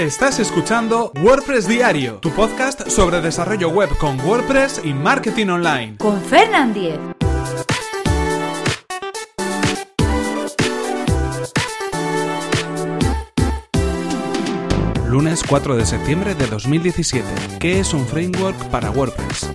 Estás escuchando WordPress Diario, tu podcast sobre desarrollo web con WordPress y marketing online. Con Fernand Diez. Lunes 4 de septiembre de 2017. ¿Qué es un framework para WordPress?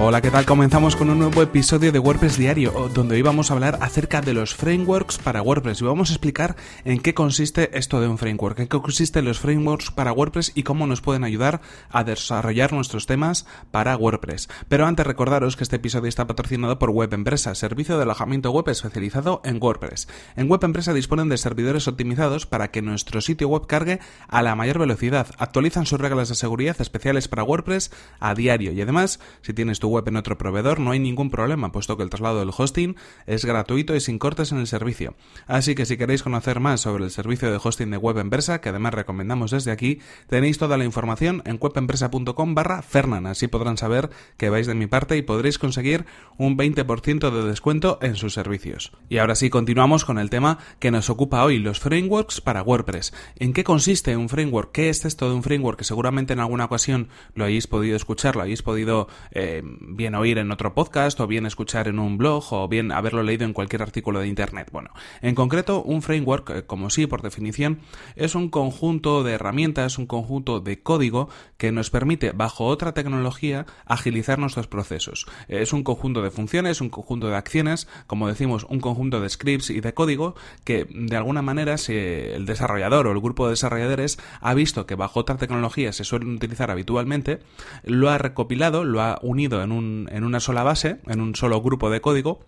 Hola, ¿qué tal? Comenzamos con un nuevo episodio de WordPress Diario, donde hoy vamos a hablar acerca de los frameworks para WordPress y vamos a explicar en qué consiste esto de un framework, en qué consisten los frameworks para WordPress y cómo nos pueden ayudar a desarrollar nuestros temas para WordPress. Pero antes recordaros que este episodio está patrocinado por Web Empresa, servicio de alojamiento web especializado en WordPress. En Web Empresa disponen de servidores optimizados para que nuestro sitio web cargue a la mayor velocidad, actualizan sus reglas de seguridad especiales para WordPress a diario y además, si tienes tu web en otro proveedor no hay ningún problema, puesto que el traslado del hosting es gratuito y sin cortes en el servicio. Así que si queréis conocer más sobre el servicio de hosting de Web Empresa, que además recomendamos desde aquí, tenéis toda la información en webempresa.com barra Fernan, así podrán saber que vais de mi parte y podréis conseguir un 20% de descuento en sus servicios. Y ahora sí, continuamos con el tema que nos ocupa hoy, los frameworks para WordPress. ¿En qué consiste un framework? ¿Qué es esto de un framework? Que seguramente en alguna ocasión lo hayáis podido escuchar, lo hayáis podido eh, bien oír en otro podcast, o bien escuchar en un blog, o bien haberlo leído en cualquier artículo de Internet. Bueno, en concreto, un framework, eh, como sí, por definición, es un conjunto de herramientas, un conjunto de código que nos permite, bajo otra tecnología, agilizar nuestros procesos. Es un conjunto de funciones, un conjunto de acciones, como decimos, un conjunto de scripts y de código que, de alguna manera, si el desarrollador o el grupo de desarrolladores ha visto que bajo otra tecnología se suelen utilizar habitualmente, lo ha recopilado, lo ha unido en un en una sola base, en un solo grupo de código,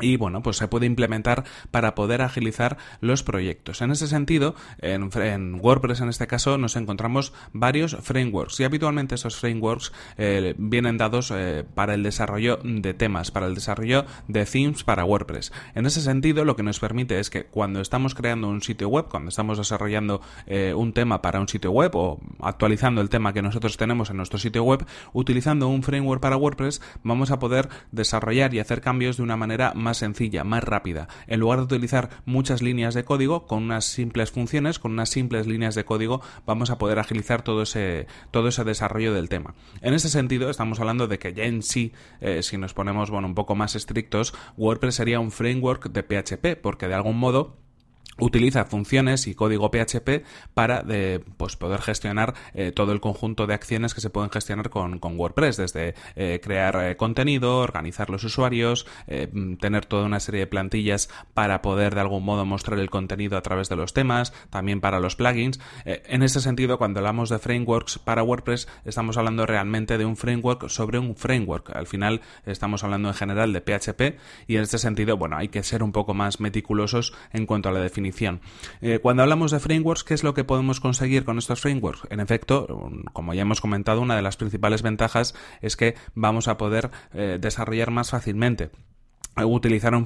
y bueno, pues se puede implementar para poder agilizar los proyectos. En ese sentido, en, WordPress en este caso nos encontramos varios frameworks y habitualmente esos frameworks eh, vienen dados eh, para el desarrollo de temas, para el desarrollo de themes para WordPress. En ese sentido, lo que nos permite es que cuando estamos creando un sitio web, cuando estamos desarrollando eh, un tema para un sitio web o actualizando el tema que nosotros tenemos en nuestro sitio web, utilizando un framework para WordPress, vamos a poder desarrollar y hacer cambios de una manera más sencilla, más rápida. En lugar de utilizar muchas líneas de código, con unas simples funciones, con unas simples líneas de código, vamos a poder agilizar todo ese, todo ese desarrollo del tema. En ese sentido, estamos hablando de que ya en sí, eh, si nos ponemos bueno, un poco más estrictos, WordPress sería un framework de PHP, porque de algún modo utiliza funciones y código PHP para de, pues, poder gestionar eh, todo el conjunto de acciones que se pueden gestionar con, WordPress, desde eh, crear eh, contenido, organizar los usuarios, tener toda una serie de plantillas para poder de algún modo mostrar el contenido a través de los temas, también para los plugins. en ese sentido, cuando hablamos de frameworks para WordPress, estamos hablando realmente de un framework sobre un framework. Al final estamos hablando en general de PHP y en este sentido, bueno, hay que ser un poco más meticulosos en cuanto a la definición eh, cuando hablamos de frameworks, ¿qué es lo que podemos conseguir con estos frameworks? En efecto, como ya hemos comentado, una de las principales ventajas es que vamos a poder eh, desarrollar más fácilmente utilizar un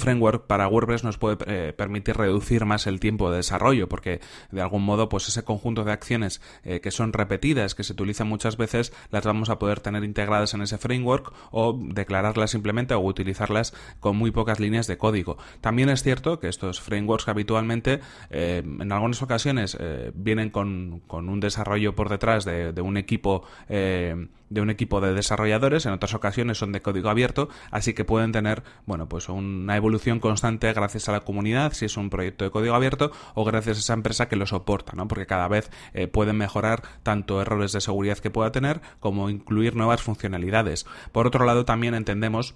framework para WordPress nos puede eh, permitir reducir más el tiempo de desarrollo porque de algún modo pues ese conjunto de acciones eh, que son repetidas que se utilizan muchas veces las vamos a poder tener integradas en ese framework o declararlas simplemente o utilizarlas con muy pocas líneas de código. También es cierto que estos frameworks habitualmente eh, en algunas ocasiones vienen con, un desarrollo por detrás de, de un equipo de un equipo de desarrolladores, en otras ocasiones son de código abierto, así que pueden tener, bueno, pues una evolución constante gracias a la comunidad, si es un proyecto de código abierto, o gracias a esa empresa que lo soporta, ¿no? Porque cada vez eh, pueden mejorar tanto errores de seguridad que pueda tener, como incluir nuevas funcionalidades. Por otro lado, también entendemos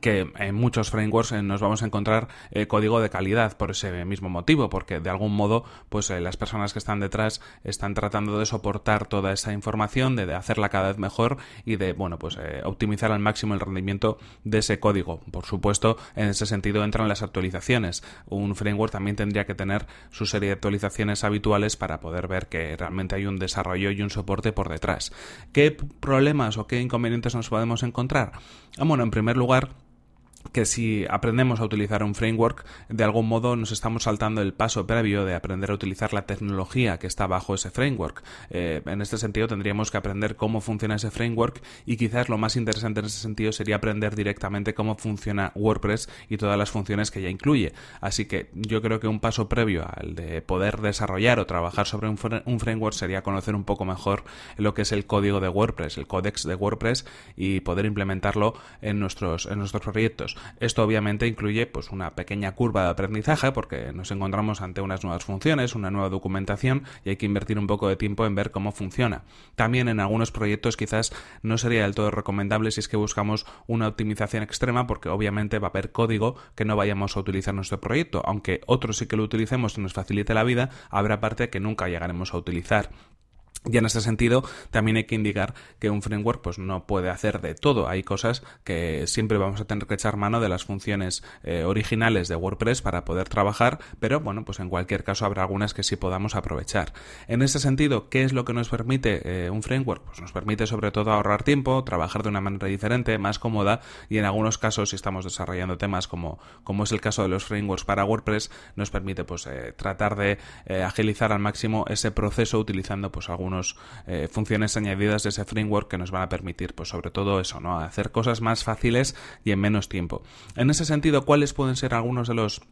que en muchos frameworks eh, nos vamos a encontrar eh, código de calidad por ese mismo motivo, porque de algún modo, pues eh, las personas que están detrás están tratando de soportar toda esa información, de, hacerla cada vez mejor y de, bueno, pues optimizar al máximo el rendimiento de ese código. Por supuesto, en ese sentido entran las actualizaciones. Un framework también tendría que tener su serie de actualizaciones habituales para poder ver que realmente hay un desarrollo y un soporte por detrás. ¿Qué problemas o qué inconvenientes nos podemos encontrar? Ah, bueno, en primer lugar, que si aprendemos a utilizar un framework, de algún modo nos estamos saltando el paso previo de aprender a utilizar la tecnología que está bajo ese framework. Eh, en este sentido, tendríamos que aprender cómo funciona ese framework y quizás lo más interesante en ese sentido sería aprender directamente cómo funciona WordPress y todas las funciones que ya incluye. Así que yo creo que un paso previo al de poder desarrollar o trabajar sobre un, framework sería conocer un poco mejor lo que es el código de WordPress, el códex de WordPress y poder implementarlo en nuestros, en nuestros proyectos. Esto obviamente incluye pues una pequeña curva de aprendizaje porque nos encontramos ante unas nuevas funciones, una nueva documentación y hay que invertir un poco de tiempo en ver cómo funciona. También en algunos proyectos quizás no sería del todo recomendable si es que buscamos una optimización extrema porque obviamente va a haber código que no vayamos a utilizar en nuestro proyecto, aunque otros sí que lo utilicemos y nos facilite la vida, habrá parte que nunca llegaremos a utilizar. Y en este sentido, también hay que indicar que un framework pues, no puede hacer de todo. Hay cosas que siempre vamos a tener que echar mano de las funciones eh, originales de WordPress para poder trabajar, pero bueno, pues en cualquier caso habrá algunas que sí podamos aprovechar. En este sentido, ¿qué es lo que nos permite eh, un framework? Pues nos permite sobre todo ahorrar tiempo, trabajar de una manera diferente, más cómoda y en algunos casos, si estamos desarrollando temas como, como es el caso de los frameworks para WordPress, nos permite pues eh, tratar de agilizar al máximo ese proceso utilizando pues algún eh, funciones añadidas de ese framework que nos van a permitir, pues sobre todo eso, ¿no? Hacer cosas más fáciles y en menos tiempo. En ese sentido, ¿cuáles pueden ser algunos de los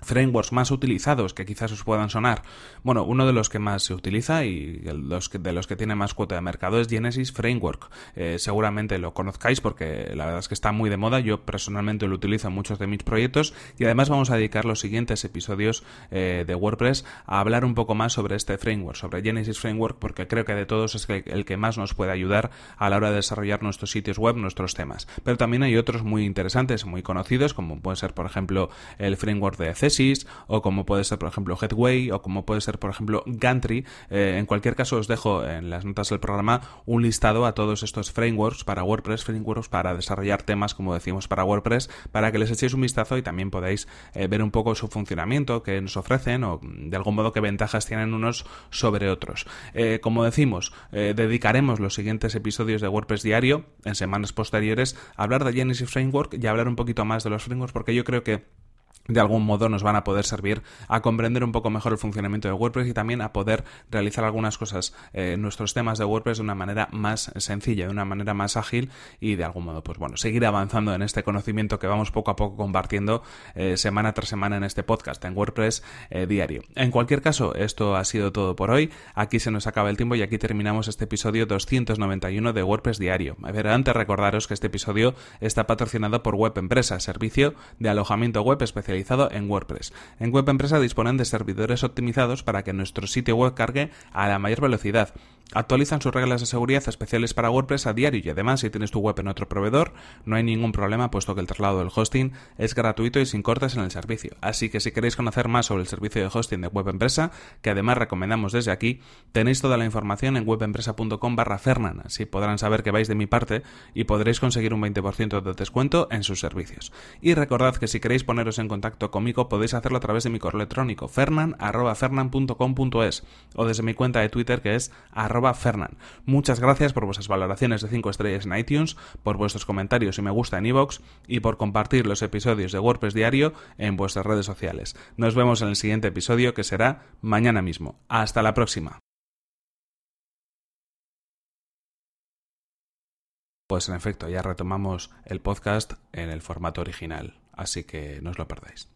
frameworks más utilizados que quizás os puedan sonar. Bueno, uno de los que más se utiliza y de los que tiene más cuota de mercado es Genesis Framework. Eh, seguramente lo conozcáis porque la verdad es que está muy de moda. Yo personalmente lo utilizo en muchos de mis proyectos y además vamos a dedicar los siguientes episodios eh, de WordPress a hablar un poco más sobre este framework, sobre Genesis Framework, porque creo que de todos es el que más nos puede ayudar a la hora de desarrollar nuestros sitios web, nuestros temas. Pero también hay otros muy interesantes, muy conocidos, como puede ser, por ejemplo, el framework de o como puede ser, por ejemplo, Headway, o como puede ser, por ejemplo, Gantry. Eh, en cualquier caso, os dejo en las notas del programa un listado a todos estos frameworks para WordPress, frameworks para desarrollar temas, como decimos, para WordPress, para que les echéis un vistazo y también podáis eh, ver un poco su funcionamiento, qué nos ofrecen o de algún modo qué ventajas tienen unos sobre otros. Eh, como decimos, dedicaremos los siguientes episodios de WordPress diario en semanas posteriores a hablar de Genesis Framework y a hablar un poquito más de los frameworks porque yo creo que de algún modo nos van a poder servir a comprender un poco mejor el funcionamiento de WordPress y también a poder realizar algunas cosas eh, nuestros temas de WordPress de una manera más sencilla, de una manera más ágil y de algún modo, pues bueno, seguir avanzando en este conocimiento que vamos poco a poco compartiendo eh, semana tras semana en este podcast, en WordPress eh, diario. En cualquier caso, esto ha sido todo por hoy. Aquí se nos acaba el tiempo y aquí terminamos este episodio 291 de WordPress diario. A ver, antes recordaros que este episodio está patrocinado por Web Empresa, servicio de alojamiento web en WordPress. En Web Empresa disponen de servidores optimizados para que nuestro sitio web cargue a la mayor velocidad Actualizan sus reglas de seguridad especiales para WordPress a diario y además si tienes tu web en otro proveedor no hay ningún problema puesto que el traslado del hosting es gratuito y sin cortes en el servicio. Así que si queréis conocer más sobre el servicio de hosting de Web Empresa, que además recomendamos desde aquí, tenéis toda la información en webempresa.com barra Fernan, así podrán saber que vais de mi parte y podréis conseguir un 20% de descuento en sus servicios. Y recordad que si queréis poneros en contacto conmigo podéis hacerlo a través de mi correo electrónico fernan.fernan.com.es o desde mi cuenta de Twitter que es Fernan. Muchas gracias por vuestras valoraciones de 5 estrellas en iTunes, por vuestros comentarios y me gusta en iVoox y por compartir los episodios de WordPress Diario en vuestras redes sociales. Nos vemos en el siguiente episodio que será mañana mismo. Hasta la próxima. Pues en efecto, ya retomamos el podcast en el formato original, así que no os lo perdáis.